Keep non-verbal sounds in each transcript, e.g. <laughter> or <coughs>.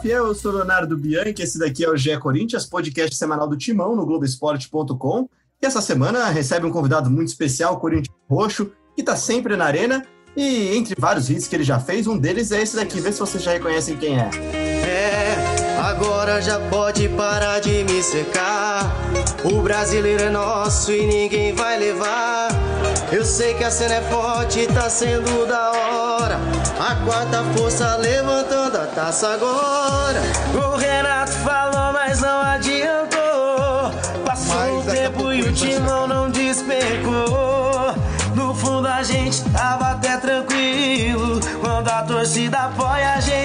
Fiel, eu sou Leonardo Bianchi, esse daqui é o GE Corinthians, podcast semanal do Timão no Globoesporte.com. E essa semana recebe um convidado muito especial, o Corinthians Roxo, que está sempre na arena. E entre vários hits que ele já fez, um deles é esse daqui, vê se vocês já reconhecem quem é. Agora já pode parar de me secar. O brasileiro é nosso e ninguém vai levar. Eu sei que a cena é forte, tá sendo da hora. A quarta força levantando a taça agora. O Renato falou, mas não adiantou. Passou o tempo e o timão não despencou. No fundo a gente tava até tranquilo. Quando a torcida apoia, a gente.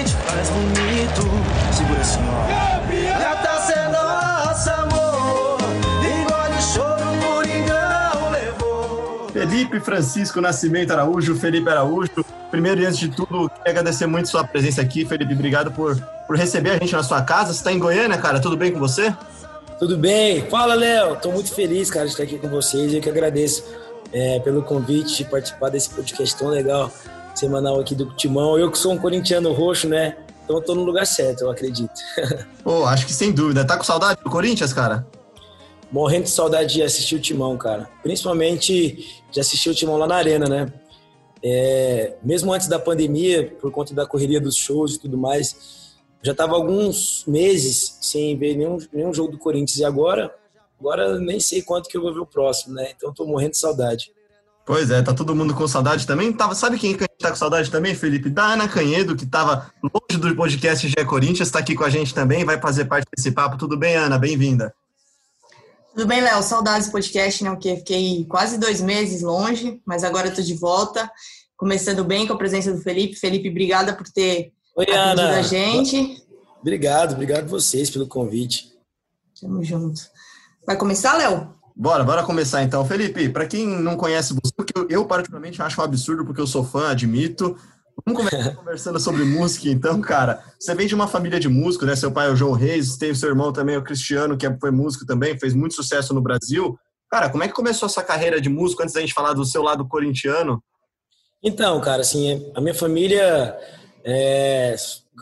Nossa, amor. Engole choro, Coringão levou. Felipe Francisco Nascimento Araújo, Felipe Araújo. Primeiro e antes de tudo, quero agradecer muito sua presença aqui, Felipe. Obrigado por, por receber a gente na sua casa. Você está em Goiânia, cara? Tudo bem com você? Tudo bem? Fala, Léo. Tô muito feliz, cara, de estar aqui com vocês. Eu que agradeço é, pelo convite de participar desse podcast tão legal, semanal aqui do Timão. Eu que sou um corintiano roxo, né? Então eu tô no lugar certo, eu acredito. <laughs> Pô, acho que sem dúvida. Tá com saudade do Corinthians, cara? Morrendo de saudade de assistir o Timão, cara. Principalmente de assistir o Timão lá na Arena, né? É, mesmo antes da pandemia, por conta da correria dos shows e tudo mais, já tava alguns meses sem ver nenhum, nenhum jogo do Corinthians. E agora, agora nem sei quanto que eu vou ver o próximo, né? Então tô morrendo de saudade. Pois é, tá todo mundo com saudade também. Tava, sabe quem que a gente tá com saudade também, Felipe? Da Ana Canhedo, que tava longe do podcast GE Corinthians, tá aqui com a gente também, vai fazer parte desse papo. Tudo bem, Ana? Bem-vinda. Tudo bem, Léo? Saudades do podcast, né? Porque fiquei quase dois meses longe, mas agora eu tô de volta. Começando bem com a presença do Felipe. Felipe, obrigada por ter Oi, atendido Ana. a gente. Obrigado, obrigado vocês pelo convite. Tamo junto. Vai começar, Léo? Bora, bora começar então. Felipe, para quem não conhece você, porque eu, eu particularmente acho um absurdo, porque eu sou fã, admito. Vamos começar <laughs> conversando sobre música, então, cara. Você vem de uma família de músicos, né? Seu pai é o João Reis, tem seu irmão também, o Cristiano, que foi músico também, fez muito sucesso no Brasil. Cara, como é que começou essa carreira de músico antes da gente falar do seu lado corintiano? Então, cara, assim, a minha família é,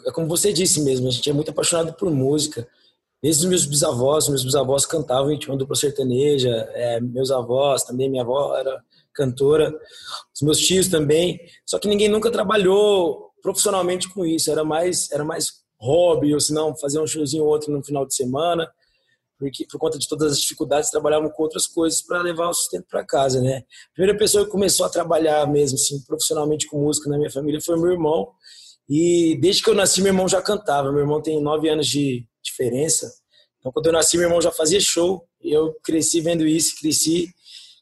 é como você disse mesmo, a gente é muito apaixonado por música. Desde os meus bisavós, meus bisavós cantavam em uma dupla sertaneja, é, meus avós também, minha avó era cantora, os meus tios também. Só que ninguém nunca trabalhou profissionalmente com isso, era mais era mais hobby, ou se não, fazer um showzinho ou outro no final de semana, porque por conta de todas as dificuldades trabalhavam com outras coisas para levar o sustento para casa, né? A primeira pessoa que começou a trabalhar mesmo assim profissionalmente com música na minha família foi meu irmão. E desde que eu nasci, meu irmão já cantava. Meu irmão tem nove anos de diferença. Então, quando eu nasci, meu irmão já fazia show. Eu cresci vendo isso, cresci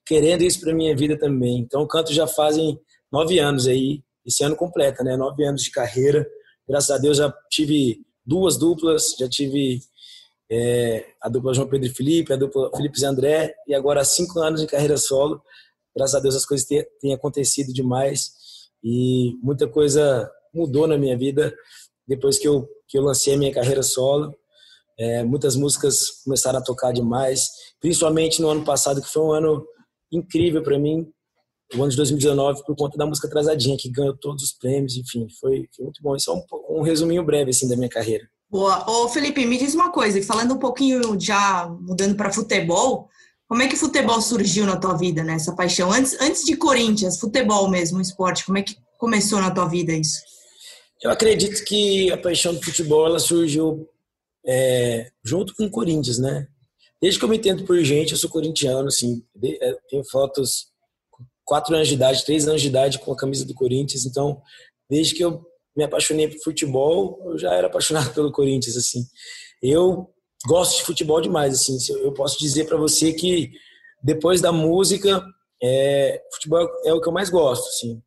querendo isso para minha vida também. Então, canto já fazem nove anos aí, esse ano completa, né? Nove anos de carreira. Graças a Deus já tive duas duplas, já tive é, a dupla João Pedro e Felipe, a dupla Felipe e André, e agora cinco anos de carreira solo. Graças a Deus as coisas têm acontecido demais e muita coisa mudou na minha vida depois que eu, que eu lancei a minha carreira solo. É, muitas músicas começaram a tocar demais, principalmente no ano passado, que foi um ano incrível para mim, o ano de 2019, por conta da música Atrasadinha, que ganhou todos os prêmios, enfim, foi, foi muito bom. Isso é um, um resuminho breve assim da minha carreira. Boa. Ô, Felipe, me diz uma coisa, falando um pouquinho já mudando para futebol, como é que futebol surgiu na tua vida, né? Essa paixão? Antes, antes de Corinthians, futebol mesmo, esporte, como é que começou na tua vida isso? Eu acredito que a paixão do futebol ela surgiu é, junto com o Corinthians, né? Desde que eu me entendo por gente, eu sou corintiano, assim, é, tenho fotos com quatro anos de idade, três anos de idade com a camisa do Corinthians, então desde que eu me apaixonei por futebol, eu já era apaixonado <laughs> pelo Corinthians, assim. Eu gosto de futebol demais, assim. Eu posso dizer para você que depois da música, é, futebol é o que eu mais gosto, assim.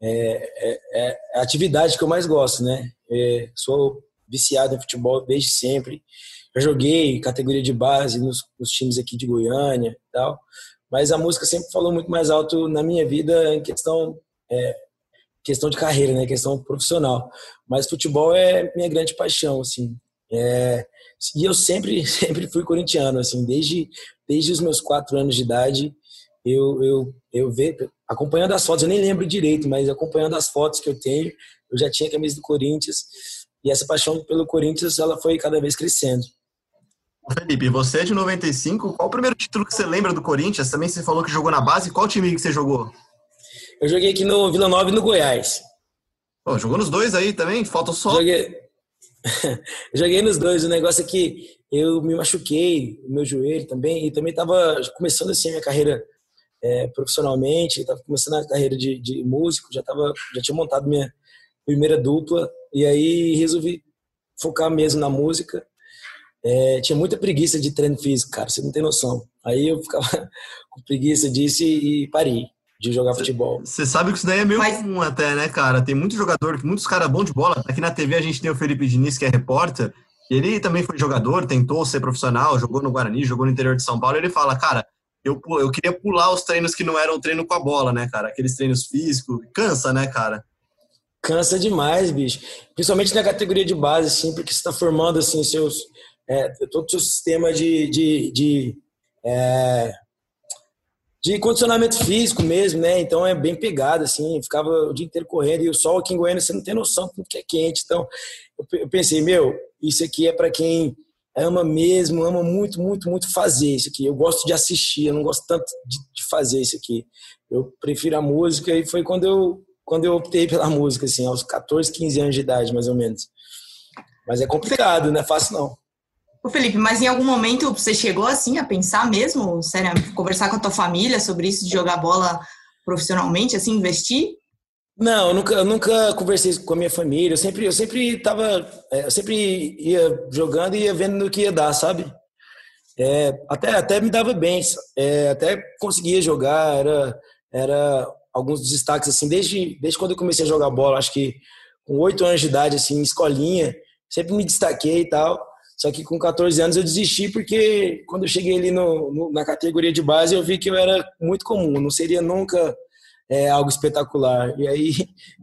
É, é, é a atividade que eu mais gosto, né? É, sou viciado em futebol desde sempre. Já joguei categoria de base nos, nos times aqui de Goiânia e tal, mas a música sempre falou muito mais alto na minha vida em questão é, questão de carreira, né? Questão profissional. Mas futebol é minha grande paixão, assim. É, e eu sempre, <laughs> sempre fui corintiano, assim, desde, desde os meus quatro anos de idade, eu, eu, eu vejo, acompanhando as fotos, eu nem lembro direito, mas acompanhando as fotos que eu tenho, eu já tinha a camisa do Corinthians. E essa paixão pelo Corinthians, ela foi cada vez crescendo. Felipe, você é de 95. Qual o primeiro título que você lembra do Corinthians? Também você falou que jogou na base. Qual time que você jogou? Eu joguei aqui no Vila Nova e no Goiás. Pô, jogou nos dois aí também? Falta só. Joguei... <laughs> joguei nos dois. O negócio é que eu me machuquei, o meu joelho também, e também estava começando assim a minha carreira é, profissionalmente, estava começando a carreira de, de músico, já, tava, já tinha montado minha primeira dupla, e aí resolvi focar mesmo na música. É, tinha muita preguiça de treino físico, cara, você não tem noção. Aí eu ficava <laughs> com preguiça disso e, e parei de jogar futebol. Você sabe que isso daí é meio Mas... comum até, né, cara? Tem muito jogador, muitos caras bons de bola. Aqui na TV a gente tem o Felipe Diniz, que é repórter, ele também foi jogador, tentou ser profissional, jogou no Guarani, jogou no interior de São Paulo. Ele fala, cara, eu, eu queria pular os treinos que não eram treino com a bola, né, cara? Aqueles treinos físicos. Cansa, né, cara? Cansa demais, bicho. Principalmente na categoria de base, assim, porque você está formando, assim, seus, é, todo o seu sistema de, de, de, é, de condicionamento físico mesmo, né? Então é bem pegado, assim, ficava o dia inteiro correndo e o sol aqui em Goiânia você não tem noção do que é quente. Então eu pensei, meu, isso aqui é para quem ama mesmo, ama muito, muito, muito fazer isso aqui. Eu gosto de assistir, eu não gosto tanto de, de fazer isso aqui. Eu prefiro a música e foi quando eu quando eu optei pela <laughs> música, assim, aos 14, 15 anos de idade, mais ou menos. Mas é complicado, não é fácil não. Ô Felipe, mas em algum momento você chegou assim a pensar mesmo, sério, conversar com a tua família sobre isso de jogar bola profissionalmente, assim, investir? Não, eu nunca, eu nunca conversei com a minha família. Eu sempre, eu sempre tava, é, eu sempre ia jogando e ia vendo no que ia dar, sabe? É, até, até me dava bem, é, até conseguia jogar, era, era alguns destaques assim, desde, desde quando eu comecei a jogar bola, acho que com oito anos de idade, assim, escolinha, sempre me destaquei e tal. Só que com 14 anos eu desisti porque quando eu cheguei ali no, no, na categoria de base eu vi que eu era muito comum, não seria nunca é, algo espetacular. E aí,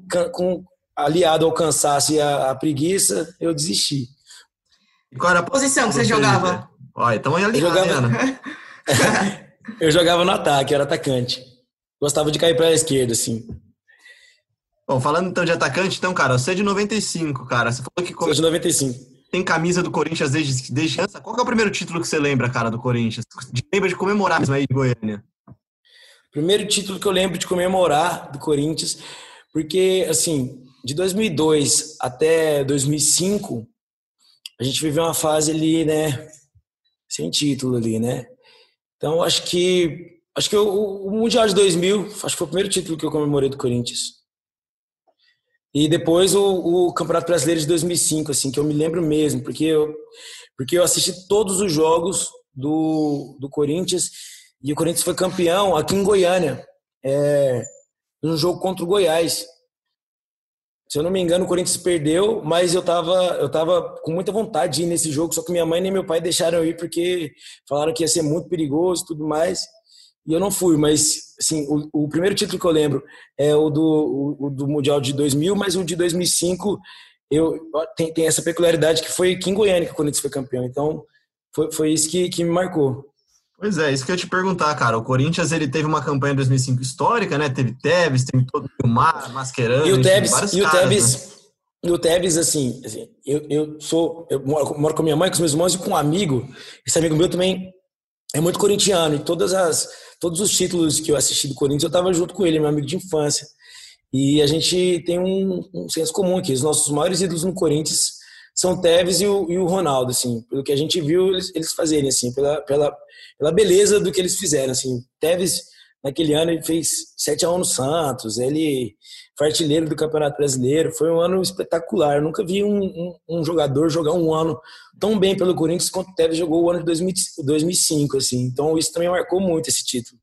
<laughs> com, aliado ao cansaço e a, a preguiça, eu desisti. E qual era a posição que você jogava? Olha, então é ali, eu jogava, <laughs> eu jogava no ataque, era atacante. Gostava de cair para a esquerda, assim. Bom, falando então de atacante, então, cara, você é de 95, cara. Você falou que. Sou de 95 tem camisa do Corinthians desde, desde criança. Qual é o primeiro título que você lembra, cara, do Corinthians? De, lembra de comemorar mesmo aí de Goiânia? Primeiro título que eu lembro de comemorar do Corinthians, porque, assim, de 2002 até 2005, a gente viveu uma fase ali, né, sem título ali, né? Então, acho que acho que o, o Mundial de 2000, acho que foi o primeiro título que eu comemorei do Corinthians. E depois o, o, Campeonato Brasileiro de 2005, assim, que eu me lembro mesmo, porque eu, porque eu assisti todos os jogos do, do Corinthians e o Corinthians foi campeão aqui em Goiânia, é, num jogo contra o Goiás. Se eu não me engano, o Corinthians perdeu, mas eu tava, eu tava com muita vontade de ir nesse jogo, só que minha mãe nem meu pai deixaram eu ir porque falaram que ia ser muito perigoso e tudo mais e eu não fui, mas assim, o, o, primeiro título que eu lembro é o do, o, do Mundial de 2000, mas o de 2005 eu, tem, tem essa peculiaridade que foi aqui em Goiânia que o Corinthians foi campeão, então foi, foi isso que, que me marcou. Pois é, isso que eu ia te perguntar, cara. O Corinthians ele teve uma campanha em 2005 histórica, né? Teve Tevez, teve todo o Mar, Mascherano, e o Tevez, e o Tevez, né? e o Tevez assim, assim, eu, eu sou, eu moro com minha mãe, com os meus irmãos e com um amigo. Esse amigo meu também é muito corintiano e todas as todos os títulos que eu assisti do Corinthians, eu estava junto com ele, meu amigo de infância. E a gente tem um, um senso comum aqui. Os nossos maiores ídolos no Corinthians são Tevez e o, e o Ronaldo, assim, pelo que a gente viu eles, eles fazerem, assim, pela, pela, pela beleza do que eles fizeram, assim. Tevez, naquele ano, ele fez 7 a 1 no Santos, ele foi artilheiro do Campeonato Brasileiro, foi um ano espetacular. Eu nunca vi um, um, um jogador jogar um ano tão bem pelo Corinthians quanto o Tevez jogou o ano de 2000, 2005, assim. Então isso também marcou muito esse título.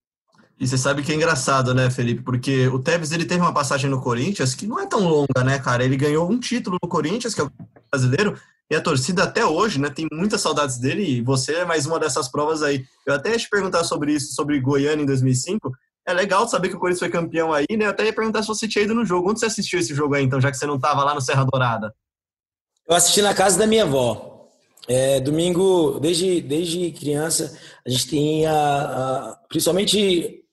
E você sabe que é engraçado, né, Felipe? Porque o Tevez ele teve uma passagem no Corinthians que não é tão longa, né, cara? Ele ganhou um título no Corinthians, que é o brasileiro, e a torcida até hoje, né, tem muitas saudades dele, e você é mais uma dessas provas aí. Eu até ia te perguntar sobre isso, sobre Goiânia em 2005. É legal saber que o Corinthians foi campeão aí, né? Eu até ia perguntar se você tinha ido no jogo. Onde você assistiu esse jogo aí, então, já que você não estava lá no Serra Dourada? Eu assisti na casa da minha avó. É, domingo, desde, desde criança, a gente tem a, a, principalmente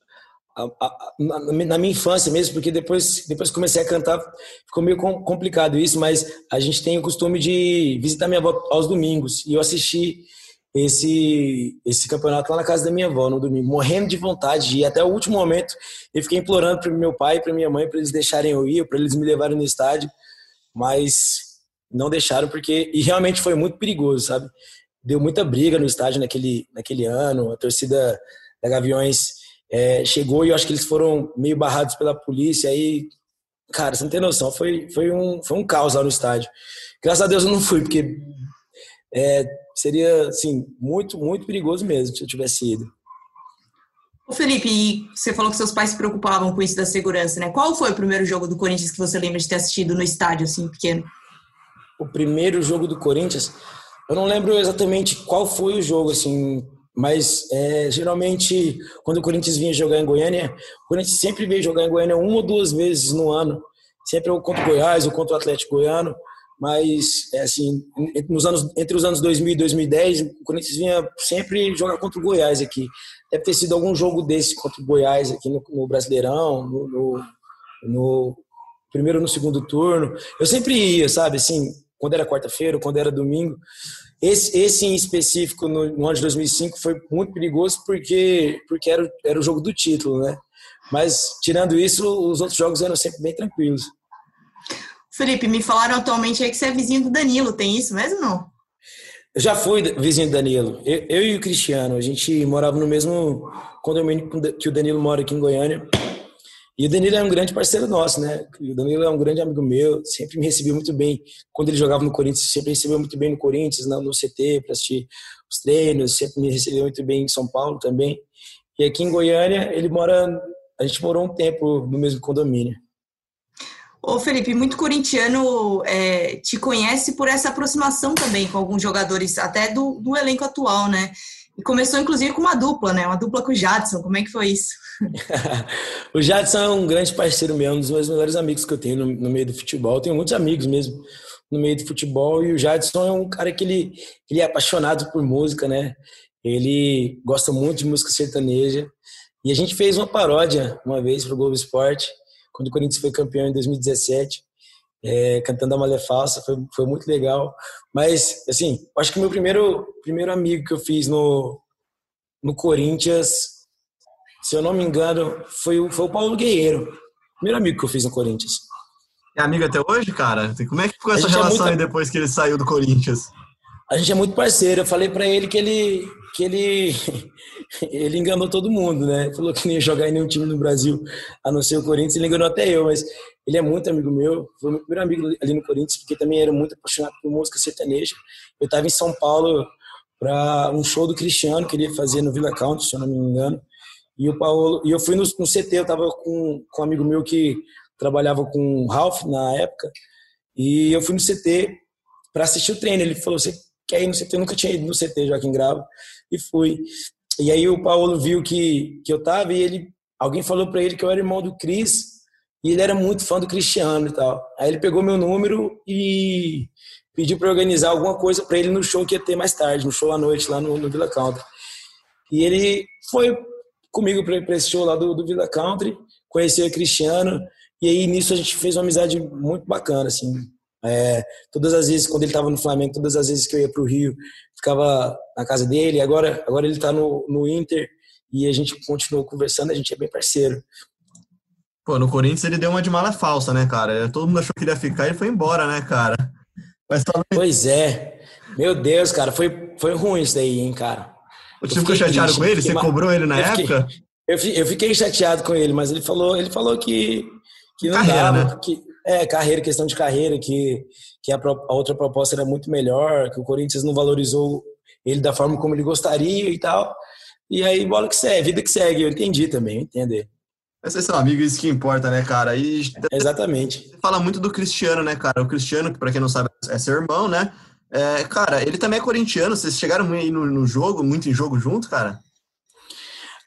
a, a, na, na, minha infância mesmo, porque depois, depois que comecei a cantar, ficou meio complicado isso, mas a gente tem o costume de visitar minha avó aos domingos. E eu assisti esse, esse campeonato lá na casa da minha avó no domingo, morrendo de vontade de ir até o último momento. Eu fiquei implorando para meu pai e para minha mãe para eles deixarem eu ir, para eles me levarem no estádio, mas não deixaram porque e realmente foi muito perigoso, sabe? Deu muita briga no estádio naquele naquele ano, a torcida da Gaviões é, chegou e eu acho que eles foram meio barrados pela polícia. Aí, cara, você não tem noção, foi, foi, um, foi um caos lá no estádio. Graças a Deus eu não fui, porque é, seria, assim, muito, muito perigoso mesmo se eu tivesse ido. Ô Felipe, você falou que seus pais se preocupavam com isso da segurança, né? Qual foi o primeiro jogo do Corinthians que você lembra de ter assistido no estádio, assim, pequeno? O primeiro jogo do Corinthians, eu não lembro exatamente qual foi o jogo, assim, mas é, geralmente, quando o Corinthians vinha jogar em Goiânia, o Corinthians sempre veio jogar em Goiânia uma ou duas vezes no ano. Sempre ou contra o Goiás ou contra o Atlético Goiano. Mas, é assim, nos anos, entre os anos 2000 e 2010, o Corinthians vinha sempre jogar contra o Goiás aqui. Deve ter sido algum jogo desse contra o Goiás aqui no, no Brasileirão, no, no, no primeiro no segundo turno. Eu sempre ia, sabe, assim, quando era quarta-feira, quando era domingo. Esse, esse em específico, no, no, ano de 2005, foi muito perigoso porque, porque era, era o jogo do título, né? Mas, tirando isso, os outros jogos eram sempre bem tranquilos. Felipe, me falaram atualmente aí que você é vizinho do Danilo, tem isso mesmo não? Já fui vizinho do Danilo. Eu, eu, e o Cristiano, a gente morava no mesmo condomínio que o Danilo mora aqui em Goiânia. E o Danilo é um grande parceiro nosso, né? O Danilo é um grande amigo meu, sempre me recebeu muito bem. Quando ele jogava no Corinthians, sempre recebeu muito bem no Corinthians, no CT, para assistir os treinos, sempre me recebeu muito bem em São Paulo também. E aqui em Goiânia, ele mora. A gente morou um tempo no mesmo condomínio. Ô Felipe, muito corintiano é, te conhece por essa aproximação também com alguns jogadores, até do, do elenco atual, né? E começou, inclusive, com uma dupla, né? Uma dupla com o Jadson. Como é que foi isso? <laughs> o Jadson é um grande parceiro meu, um dos meus melhores amigos que eu tenho no, no, meio do futebol. Eu tenho muitos amigos mesmo no meio do futebol. E o Jadson é um cara que ele, ele é apaixonado por música, né? Ele gosta muito de música sertaneja. E a gente fez uma paródia uma vez para o Globo Esporte, quando o Corinthians foi campeão em 2017 é, cantando a Malha Falsa, foi, foi muito legal. Mas, assim, acho que o meu primeiro, primeiro amigo que eu fiz no, no Corinthians, se eu não me engano, foi o, foi o Paulo Guerreiro. Primeiro amigo que eu fiz no Corinthians. É amigo até hoje, cara? Como é que ficou essa relação é muito... aí depois que ele saiu do Corinthians? A gente é muito parceiro. Eu falei para ele que ele que ele <laughs> ele enganou todo mundo, né? Falou que nem ia jogar em nenhum time no Brasil, a não ser o Corinthians. Ele enganou até eu, mas ele é muito amigo meu. Foi meu primeiro amigo ali no Corinthians, porque também era muito apaixonado por música sertaneja. Eu estava em São Paulo para um show do Cristiano que ele ia fazer no Villa Country, se eu não me engano. E o Paulo, e eu fui no, no CT, eu estava com, com um amigo meu que trabalhava com o Ralph na época, e eu fui no CT para assistir o treino. Ele falou: "Você quer ir no CT?" Eu nunca tinha ido no CT Joaquim Grava e fui. E aí o Paulo viu que que eu tava e ele alguém falou para ele que eu era irmão do Cris e ele era muito fã do Cristiano e tal. Aí ele pegou meu número e pediu para organizar alguma coisa para ele no show que ia ter mais tarde, no show à noite lá no, no Villa Country. E ele foi comigo para esse show lá do, do Villa Country, conheceu o Cristiano, e aí nisso a gente fez uma amizade muito bacana, assim. É, todas as vezes, quando ele estava no Flamengo, todas as vezes que eu ia para o Rio, ficava na casa dele. Agora, agora ele está no, no Inter e a gente continuou conversando, a gente é bem parceiro. Pô, no Corinthians ele deu uma de mala falsa, né, cara? Todo mundo achou que ele ia ficar e foi embora, né, cara? Mas talvez... Pois é. Meu Deus, cara, foi, foi ruim isso daí, hein, cara. Você ficou chateado triste, com ele? Você cobrou ele na eu época? Fiquei, eu, fiquei chateado com ele, mas ele falou, ele falou que, que não carreira, dava, né? que, é, carreira, questão de carreira, que, que a, a outra proposta era muito melhor, que o Corinthians não valorizou ele da forma como ele gostaria e tal. E aí, bola que segue, vida que segue. Eu entendi também, eu entendi. Esse é seu amigo, isso que importa, né, cara? E Exatamente. Você fala muito do Cristiano, né, cara? O Cristiano, que pra quem não sabe, é seu irmão, né? É, cara, ele também é corintiano. Vocês chegaram aí no, no, jogo, muito em jogo junto, cara?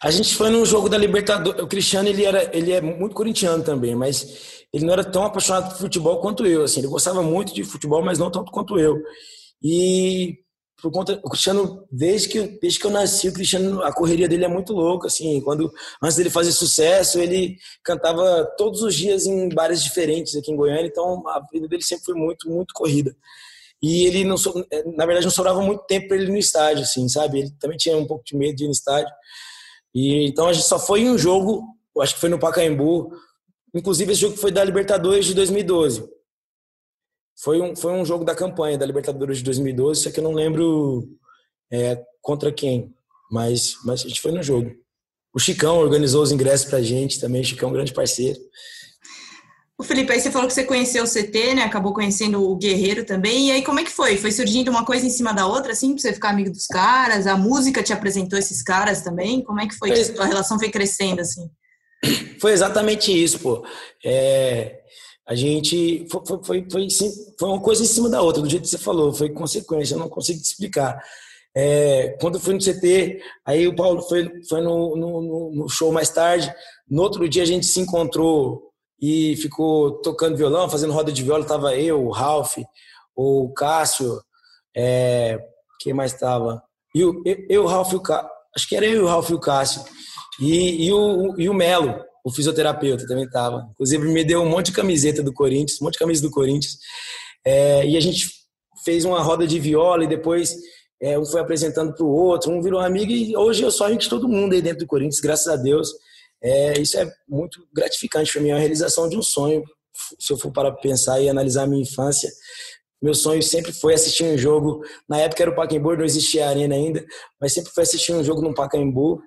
A gente foi num jogo da Libertadores. O Cristiano, ele, era, ele é muito corintiano também, mas ele não era tão apaixonado por futebol quanto eu. Assim, ele gostava muito de futebol, mas não tanto quanto eu. E por conta o Cristiano desde que desde que eu nasci o Cristiano a correria dele é muito louca assim quando antes dele fazer sucesso ele cantava todos os dias em bares diferentes aqui em Goiânia então a vida dele sempre foi muito muito corrida e ele não na verdade não sobrava muito tempo para ele no estádio assim sabe ele também tinha um pouco de medo de ir no estádio e então a gente só foi em um jogo acho que foi no Pacaembu inclusive esse jogo foi da Libertadores de 2012 foi um, foi um jogo da campanha da Libertadores de 2012, só que eu não lembro é, contra quem, mas, mas a gente foi no jogo. O Chicão organizou os ingressos pra gente também, o Chicão é um grande parceiro. O Felipe, aí você falou que você conheceu o CT, né? Acabou conhecendo o Guerreiro também. E aí, como é que foi? Foi surgindo uma coisa em cima da outra, assim, pra você ficar amigo dos caras? A música te apresentou esses caras também? Como é que foi? foi... Que a relação foi crescendo, assim? Foi exatamente isso, pô. É, a gente foi, foi, foi, foi, foi, uma coisa em cima da outra, do jeito que você falou, foi consequência, eu não consigo te explicar. É, quando eu fui no CT, aí o Paulo foi, foi no, no, no, show mais tarde, no outro dia a gente se encontrou e ficou tocando violão, fazendo roda de viola, tava eu, o Ralph, o Cássio, é, quem mais estava? Eu, eu, eu, o Ralph e o Cássio, acho que era eu e o Ralph e o Cássio, e, e, o, e o Melo, o fisioterapeuta também estava. Inclusive, me deu um monte de camiseta do Corinthians, um monte de camisa do Corinthians. É, e a gente fez uma roda de viola e depois é, um foi apresentando para o outro, um virou amigo e hoje eu sou amigo de todo mundo aí dentro do Corinthians, graças a Deus. É, isso é muito gratificante para mim, é uma realização de um sonho. Se eu for para pensar e analisar a minha infância, meu sonho sempre foi assistir um jogo. Na época era o Pacaembu, não existia a arena ainda, mas sempre foi assistir um jogo no Pacaembu.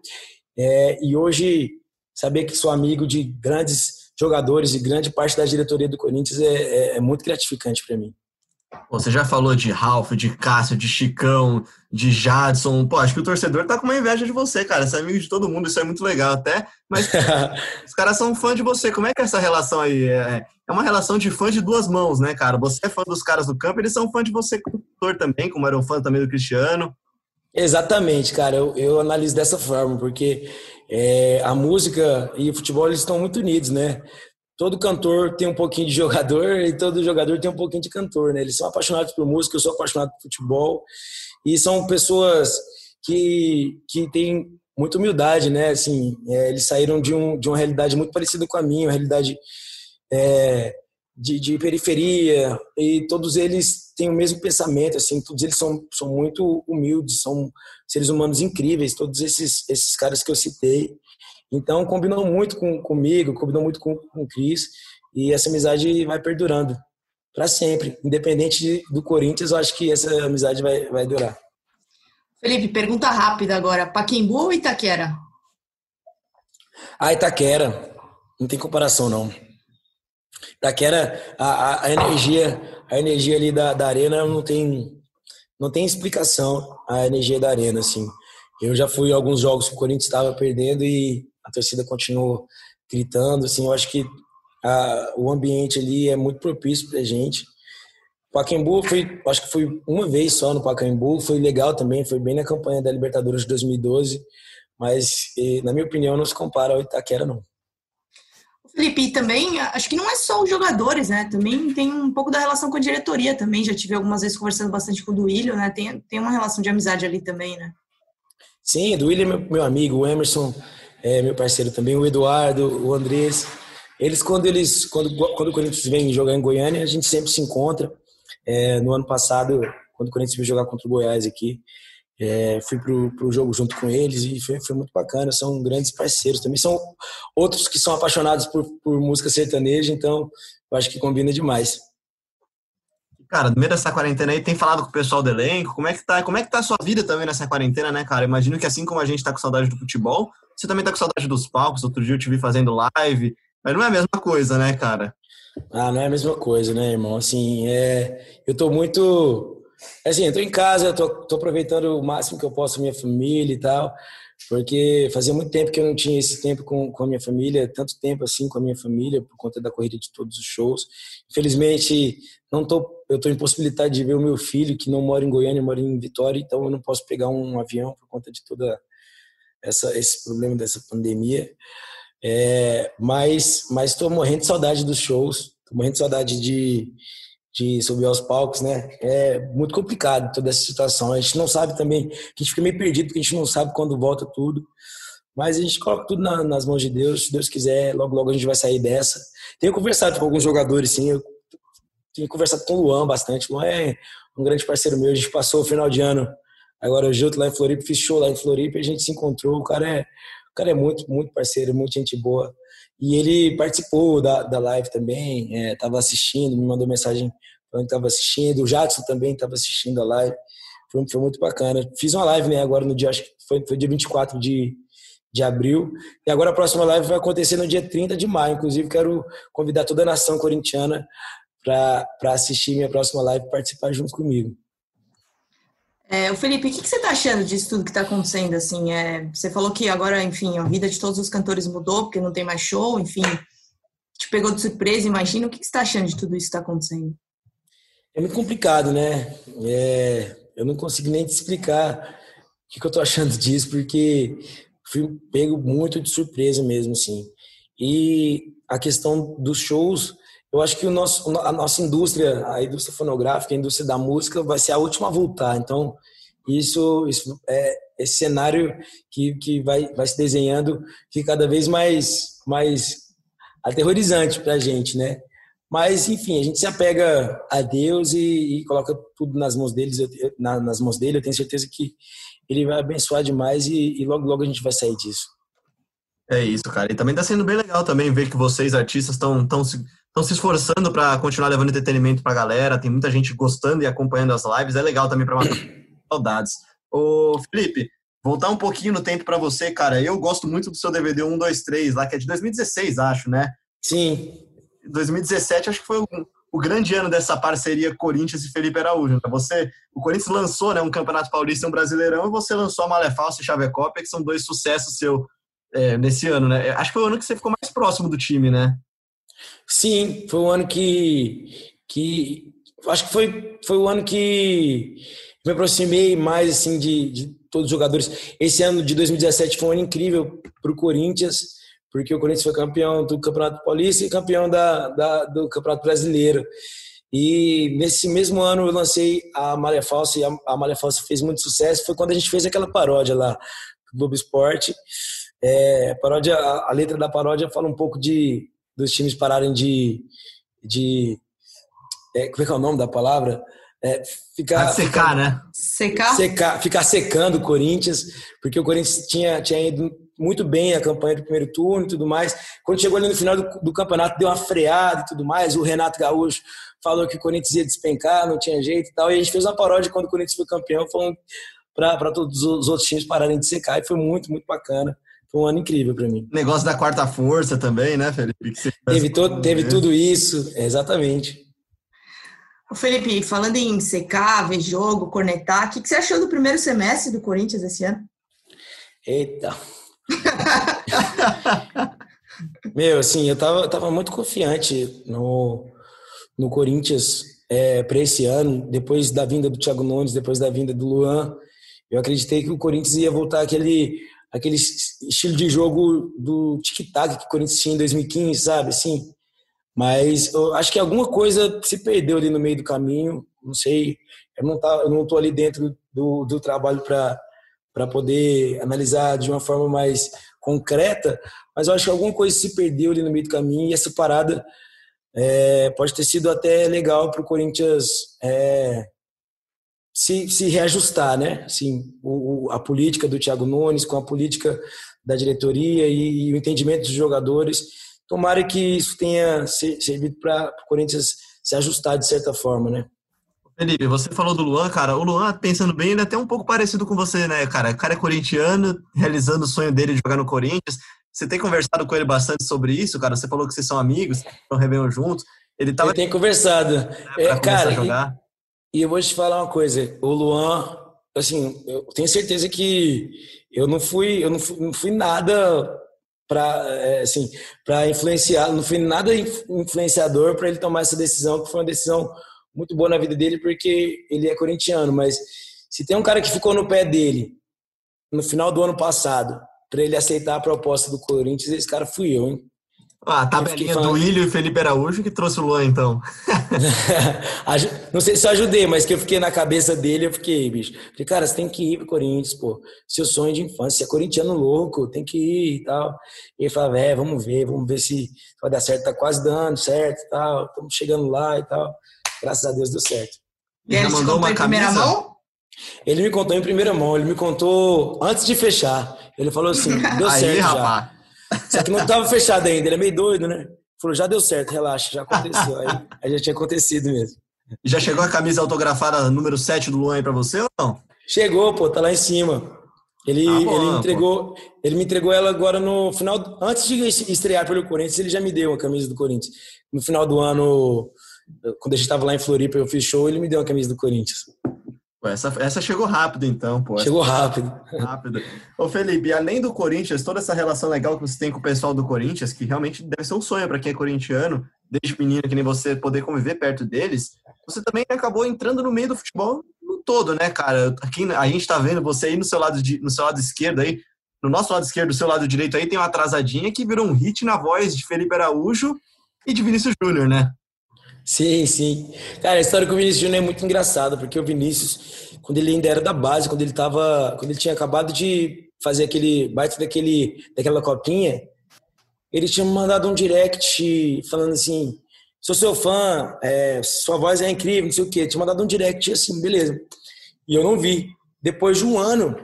É, e hoje saber que sou amigo de grandes jogadores e grande parte da diretoria do Corinthians é, é, é muito gratificante para mim. Você já falou de Ralf, de Cássio, de Chicão, de Jadson. Pô, acho que o torcedor tá com uma inveja de você, cara. Você é amigo de todo mundo, isso é muito legal até. Mas <laughs> os caras são fã de você. Como é que é essa relação aí? É, é uma relação de fã de duas mãos, né, cara? Você é fã dos caras do campo, eles são fã de você como torcedor também, como eram fã também do Cristiano. Exatamente, cara. Eu, eu analiso dessa forma, porque é, a música e o futebol eles estão muito unidos, né? Todo cantor tem um pouquinho de jogador <laughs> e todo jogador tem um pouquinho de cantor, né? Eles são apaixonados por música, eu sou apaixonado por futebol e são pessoas que, que têm muita humildade, né? Assim, é, eles saíram de, um, de uma realidade muito parecida com a minha, uma realidade é, de, de, periferia e todos eles têm o mesmo pensamento, assim, todos eles são, são muito humildes, são seres humanos incríveis, todos esses, esses caras que eu citei. Então, combinou muito com, comigo, combinou muito com, com o Cris, e essa amizade vai perdurando para sempre. Independente de, do Corinthians, eu acho que essa amizade vai, vai durar. Felipe, pergunta rápida agora: Paquembu ou Itaquera? Ah, Itaquera. Não tem comparação, não. Itaquera, a, a, a energia, a energia ali da, da arena não tem, não tem explicação a energia da arena, assim. Eu já fui a alguns jogos que o Corinthians estava perdendo e a torcida continuou gritando, assim, eu acho que a, o ambiente ali é muito propício pra gente. Pacaembu foi, acho que foi uma vez só no Pacaembu, foi legal também, foi bem na campanha da Libertadores de 2012, mas na minha opinião não se compara ao Itaquera não. Felipe, também, acho que não é só os jogadores, né? Também tem um pouco da relação com a diretoria também. Já tive algumas vezes conversando bastante com o Duílio, né? Tem, tem uma relação de amizade ali também, né? Sim, o Duílio é meu, meu amigo, o Emerson é meu parceiro também, o Eduardo, o Andrés. Eles, quando eles, quando, quando o Corinthians vem jogar em Goiânia, a gente sempre se encontra. É, no ano passado, quando o Corinthians veio jogar contra o Goiás aqui, é, fui pro, pro jogo junto com eles e foi, foi muito bacana. São grandes parceiros. Também são outros que são apaixonados por, por música sertaneja, então eu acho que combina demais. Cara, no meio dessa quarentena aí, tem falado com o pessoal do elenco, como é que tá, como é que tá a sua vida também nessa quarentena, né, cara? Imagino que assim como a gente tá com saudade do futebol, você também tá com saudade dos palcos. Outro dia eu te vi fazendo live, mas não é a mesma coisa, né, cara? Ah, não é a mesma coisa, né, irmão? Assim, é, eu tô muito assim, eu tô em casa, tô, tô aproveitando o máximo que eu posso minha família e tal, porque fazia muito tempo que eu não tinha esse tempo com, com a minha família, tanto tempo assim com a minha família, por conta da corrida de todos os shows. Infelizmente, não tô, eu tô impossibilitado de ver o meu filho, que não mora em Goiânia, mora em Vitória, então eu não posso pegar um avião por conta de toda essa, esse problema dessa pandemia. É, mas mas estou morrendo de saudade dos shows, morrendo de saudade de de subir aos palcos, né? É muito complicado toda essa situação. A gente não sabe também, a gente fica meio perdido porque a gente não sabe quando volta tudo. Mas a gente coloca tudo na, nas mãos de Deus. Se Deus quiser, logo, logo a gente vai sair dessa. Tenho conversado com alguns jogadores, sim. Eu tenho conversado com o Luan bastante. O Luan é um grande parceiro meu. A gente passou o final de ano agora junto lá em Floripa, fiz show lá em Floripa e a gente se encontrou. O cara é, o cara é muito, muito parceiro, muito gente boa. E ele participou da, da live também, é, assistindo, me mandou mensagem falando que estava assistindo. O Jackson também estava assistindo a live. Foi, foi, muito bacana. Fiz uma live né, agora no dia, acho que foi, foi dia 24 de, de abril. E agora a próxima live vai acontecer no dia 30 de maio. Inclusive, quero convidar toda a nação corintiana para assistir minha próxima live e participar junto comigo. É, o Felipe, o que, que você está achando disso tudo que está acontecendo? Assim, é, você falou que agora, enfim, a vida de todos os cantores mudou porque não tem mais show, enfim, te pegou de surpresa, imagina. O que, que você está achando de tudo isso que está acontecendo? É muito complicado, né? É, eu não consigo nem te explicar o que, que eu estou achando <laughs> disso, porque fui pego muito de surpresa mesmo, assim. E a questão dos shows, eu acho que o nosso, a nossa indústria, a indústria fonográfica, a indústria da música, vai ser a última a voltar. Então, isso, isso é esse cenário que, que vai, vai se desenhando fica cada vez mais, mais aterrorizante para a gente, né? Mas, enfim, a gente se apega a Deus e, e coloca tudo nas mãos deles, eu, na, nas mãos dele. Eu tenho certeza que ele vai abençoar demais e, e logo, logo a gente vai sair disso. É isso, cara. E também está sendo bem legal também ver que vocês, artistas, estão tão se, tão se esforçando para continuar levando entretenimento para a galera. Tem muita gente gostando e acompanhando as lives. É legal também para matar <coughs> saudades. Ô, Felipe, voltar um pouquinho no tempo para você, cara. Eu gosto muito do seu DVD 123 lá, que é de 2016, acho, né? Sim. 2017 acho que foi o, o grande ano dessa parceria Corinthians e Felipe Araújo. Né? Você, o Corinthians lançou né, um Campeonato Paulista e um Brasileirão e você lançou a Malé Falsa e Chavecópia, que são dois sucessos seu é, nesse ano, né? Acho que foi o ano que você ficou mais próximo do time, né? Sim, foi o ano que, que acho que foi, foi o ano que me aproximei mais assim de, de todos os jogadores. Esse ano de 2017 foi um ano incrível para o Corinthians porque o Corinthians foi campeão do Campeonato Paulista e campeão da, da, do Campeonato Brasileiro. E nesse mesmo ano eu lancei a Malha Falsa e a, a Malha Falsa fez muito sucesso. Foi quando a gente fez aquela paródia lá do Globo Esporte. É, paródia, a, letra da paródia fala um pouco de dos times pararem de. de é, como é que é o nome da palavra? É, ficar, secar, né? Secar? secar? Ficar secando o Corinthians, porque o Corinthians tinha, tinha ido muito bem a campanha do primeiro turno e tudo mais. Quando chegou ali no final do, do, campeonato, deu uma freada e tudo mais. O Renato Gaúcho falou que o Corinthians ia despencar, não tinha jeito e tal. E a gente fez uma paródia quando o Corinthians foi campeão, falando para todos os outros times pararem de secar. E foi muito, muito bacana. Foi um ano incrível para mim. Negócio da quarta força também, né, Felipe? Teve, todo, teve tudo isso, exatamente. Felipe, falando em secar, ver jogo, cornetar, o que você achou do primeiro semestre do Corinthians esse ano? Eita, Meu, assim, eu tava, tava muito confiante no, no Corinthians é, para esse ano, depois da vinda do Thiago Nunes, depois da vinda do Luan. Eu acreditei que o Corinthians ia voltar aquele, aquele estilo de jogo do tic-tac que o Corinthians tinha em 2015, sabe? Assim, mas eu acho que alguma coisa se perdeu ali no meio do caminho, não sei. Eu não, tá, eu não tô ali dentro do, do trabalho para poder analisar de uma forma mais concreta, mas eu acho que alguma coisa se perdeu ali no meio do caminho e essa parada é, pode ter sido até legal para o Corinthians é, se, se reajustar, né? Assim, o, a política do Thiago Nunes com a política da diretoria e, e o entendimento dos jogadores. Tomara que isso tenha servido para o Corinthians se ajustar de certa forma, né? Felipe, você falou do Luan, cara. O Luan, pensando bem, ele é até um pouco parecido com você, né, cara? O cara é corintiano, realizando o sonho dele de jogar no Corinthians. Você tem conversado com ele bastante sobre isso, cara? Você falou que vocês são amigos, estão Réveillon juntos. Ele tava. Eu tenho conversado. É, cara, e, e, eu vou te falar uma coisa. O Luan, assim, eu tenho certeza que eu não fui, eu não fui, não fui nada para é, assim, para influenciar, não fui nada influenciador para ele tomar essa decisão, que foi uma decisão muito boa na vida dele porque ele é corintiano, mas se tem um cara que ficou no pé dele no final do ano passado para ele aceitar a proposta do Corinthians, esse cara fui eu, hein? Ah, a tabelinha falando... do William e Felipe Araújo que trouxe o Luan, então. <laughs> não sei se eu ajudei, mas que eu fiquei na cabeça dele, eu fiquei, bicho. Falei, cara, você tem que ir pro Corinthians, pô. Seu sonho de infância, você é corintiano louco, tem que ir e tal. E ele falava, é, vamos ver, vamos ver se vai dar certo. Tá quase dando certo e tal. Estamos chegando lá e tal. Graças a Deus deu certo. E ele mandou uma em primeira mão? Ele me contou em primeira mão, ele me contou antes de fechar. Ele falou assim, <laughs> deu certo Aí, já. Só que não estava fechado ainda, ele é meio doido, né? Falou, já deu certo, relaxa, já aconteceu. Aí, aí já tinha acontecido mesmo. Já chegou a camisa autografada número 7 do Luan aí pra você ou não? Chegou, pô, tá lá em cima. Ele, ah, bom, ele, me entregou, ele me entregou ela agora no final. Antes de estrear pelo Corinthians, ele já me deu a camisa do Corinthians. No final do ano, quando a gente estava lá em Floripa, eu fiz show, ele me deu a camisa do Corinthians. Essa, essa chegou rápido, então, pô. Chegou rápido. Rápido. Ô, Felipe, além do Corinthians, toda essa relação legal que você tem com o pessoal do Corinthians, que realmente deve ser um sonho para quem é corintiano, desde menino, que nem você, poder conviver perto deles, você também acabou entrando no meio do futebol no todo, né, cara? Aqui, a gente tá vendo você aí no seu lado, de, no seu lado esquerdo aí, no nosso lado esquerdo, do seu lado direito aí, tem uma atrasadinha que virou um hit na voz de Felipe Araújo e de Vinícius Júnior, né? Sim, sim. Cara, a história com o Vinícius Júnior é muito engraçada, porque o Vinícius, quando ele ainda era da base, quando ele tava, quando ele tinha acabado de fazer aquele baita daquele daquela copinha, ele tinha mandado um direct falando assim: "Sou seu fã, é, sua voz é incrível, não sei o quê". Tinha mandado um direct assim, beleza. E eu não vi. Depois de um ano,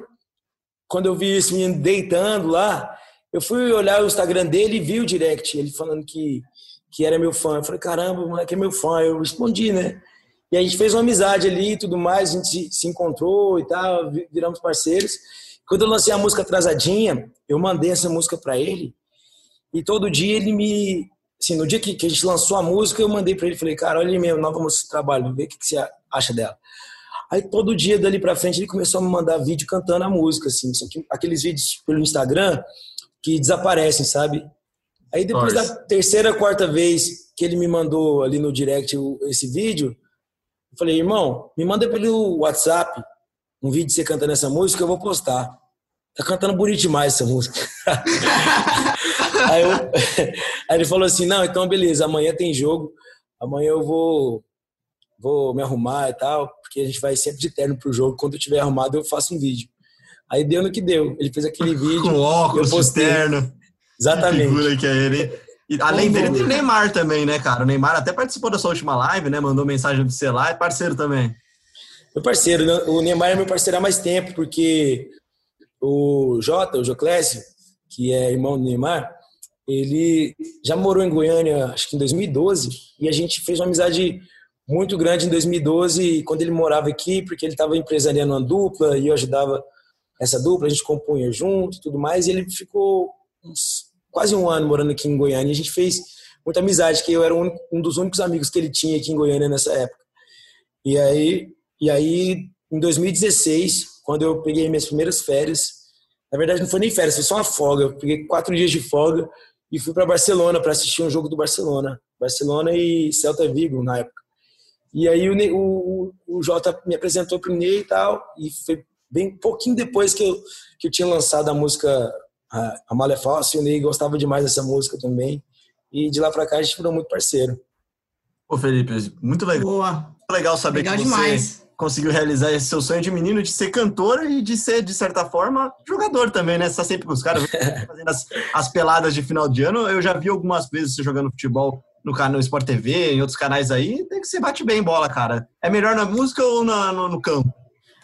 quando eu vi esse menino deitando lá, eu fui olhar o Instagram dele e vi o direct, ele falando que que era meu fã. Eu falei, caramba, o moleque é meu fã. Eu respondi, né? E a gente fez uma amizade ali e tudo mais, a gente se encontrou e tal, viramos parceiros. Quando eu lancei a música Atrasadinha, eu mandei essa música para ele e todo dia ele me. Assim, no dia que, que a gente lançou a música, eu mandei para ele, falei, cara, olha minha nova música de trabalho, vê o que, que você acha dela. Aí todo dia dali para frente ele começou a me mandar vídeo cantando a música, assim, aqueles vídeos pelo Instagram que desaparecem, sabe? Aí depois da terceira, quarta vez que ele me mandou ali no direct esse vídeo, eu falei, irmão, me manda pelo WhatsApp um vídeo de você cantando essa música, eu vou postar. Tá cantando bonito demais essa música. <laughs> aí, eu, <laughs> aí, ele falou assim, não, então beleza, amanhã tem jogo, amanhã eu vou, vou me arrumar e tal, porque a gente vai sempre de terno pro jogo, quando eu tiver arrumado eu faço um vídeo. Aí deu no que deu. Ele fez aquele <laughs> vídeo. Com óculos, eu postei. terno. Exatamente. Figura que é ele. E, além dele, tem o Neymar também, né, cara? O Neymar até participou da sua última live, né? Mandou mensagem do você lá, é parceiro também. Meu parceiro, né? o Neymar é meu parceiro há mais tempo, porque o Jota, o Joclésio, que é irmão do Neymar, ele já morou em Goiânia, acho que em 2012, e a gente fez uma amizade muito grande em 2012, quando ele morava aqui, porque ele estava empresariando uma dupla e eu ajudava essa dupla, a gente compunha junto e tudo mais, e ele ficou uns, quase um ano morando aqui em Goiânia. A gente fez muita amizade, que eu era um, dos únicos amigos que ele tinha aqui em Goiânia nessa época. E aí, e aí, em 2016, quando eu peguei minhas primeiras férias, na verdade não foi nem férias, foi só uma folga. Eu peguei quatro dias de folga e fui para Barcelona para assistir um jogo do Barcelona. Barcelona e Celta Vigo na época. E aí o, o, o Jota me apresentou para o Ney e tal, e foi bem pouquinho depois que eu, que eu tinha lançado a música a Malha Fácil, o Ney gostava demais dessa música também. E de lá pra cá a gente virou muito parceiro. Ô Felipe, muito legal. Boa. Muito legal saber legal que você demais. conseguiu realizar esse seu sonho de menino de ser cantor e de ser, de certa forma, jogador também, né? Você tá sempre com os caras <laughs> fazendo as, as, peladas de final de ano. Eu já vi algumas vezes você jogando futebol no canal Sport TV, em outros canais aí. Tem que você bate bem bola, cara. É melhor na música ou na, no, no campo?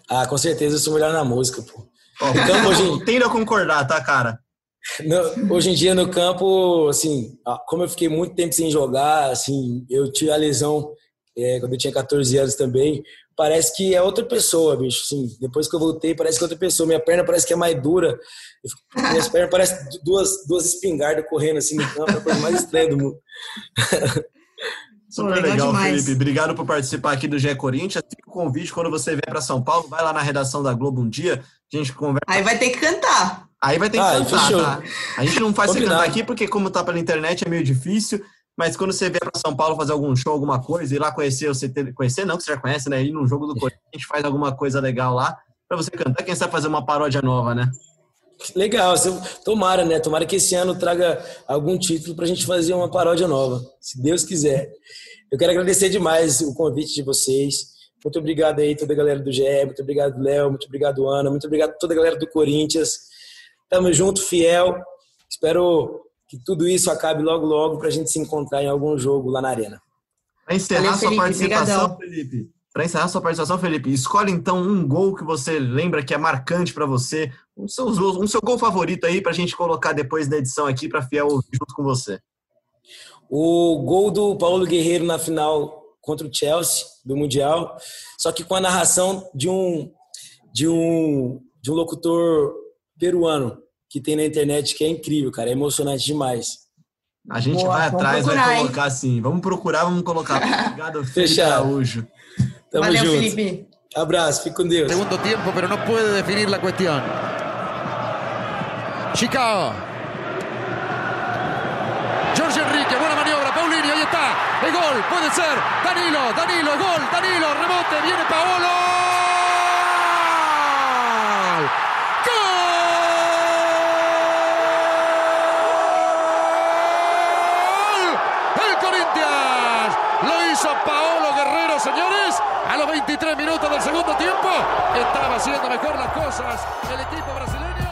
Ah, com certeza eu sou melhor na música, pô. No campo, hoje... Tendo a concordar, tá, cara? No, hoje em dia, no campo, assim, como eu fiquei muito tempo sem jogar, assim, eu tive a lesão é, quando eu tinha 14 anos também, parece que é outra pessoa, bicho. Assim, depois que eu voltei, parece que é outra pessoa. Minha perna parece que é mais dura. Minhas pernas parecem duas, duas espingardas correndo assim no campo, é a coisa mais estranha do mundo. <laughs> Super legal, legal Felipe. Obrigado por participar aqui do GE Corinthians. Fica o convite quando você vier para São Paulo, vai lá na redação da Globo um dia, a gente conversa. Aí vai ter que cantar. Aí vai ter que ah, cantar, tá? A gente não faz você cantar aqui porque, como tá pela internet, é meio difícil. Mas quando você vier para São Paulo fazer algum show, alguma coisa, ir lá conhecer, você ter, conhecer não, que você já conhece, né? Ir num jogo do Corinthians, a gente faz alguma coisa legal lá para você cantar. Quem sabe fazer uma paródia nova, né? Legal, tomara, né? Tomara que esse ano traga algum título para a gente fazer uma paródia nova, se Deus quiser. Eu quero agradecer demais o convite de vocês. Muito obrigado aí, toda a galera do GE, muito obrigado, Léo, muito obrigado, Ana, muito obrigado toda a galera do Corinthians. Tamo junto, fiel. Espero que tudo isso acabe logo, logo para a gente se encontrar em algum jogo lá na Arena. Para encerrar Valeu, sua Felipe, participação, Felipe, para encerrar sua participação, Felipe, escolhe então um gol que você lembra que é marcante para você, um seu, um seu gol favorito aí para a gente colocar depois na edição aqui para Fiel junto com você. O gol do Paulo Guerreiro na final contra o Chelsea do Mundial, só que com a narração de um de um de um locutor peruano que tem na internet que é incrível, cara, é emocionante demais. A gente Boa, vai atrás, vai colocar assim. Vamos procurar, vamos colocar. Obrigado, Felipe Araújo. Tamo Valeu, junto. Felipe. Abraço, fique com Deus. Segundo tempo, mas não pode definir a questão. Chicago. Jorge Enrique, buena maniobra. Paulinho, ahí está. El gol, puede ser. Danilo, Danilo, gol, Danilo, rebote, viene Paolo. Estaba haciendo mejor las cosas el equipo brasileño.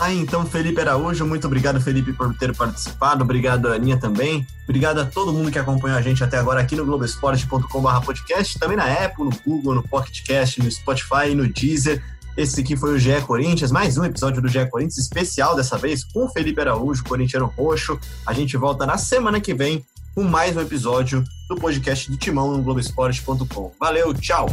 Aí então, Felipe Araújo, muito obrigado, Felipe, por ter participado. Obrigado, Aninha, também. Obrigado a todo mundo que acompanhou a gente até agora aqui no globesport.com.br podcast, também na Apple, no Google, no PocketCast, no Spotify no Deezer. Esse aqui foi o GE Corinthians, mais um episódio do GE Corinthians especial dessa vez com o Felipe Araújo, corintiano roxo. A gente volta na semana que vem com mais um episódio do podcast do Timão no Globoesporte.com. Valeu, tchau!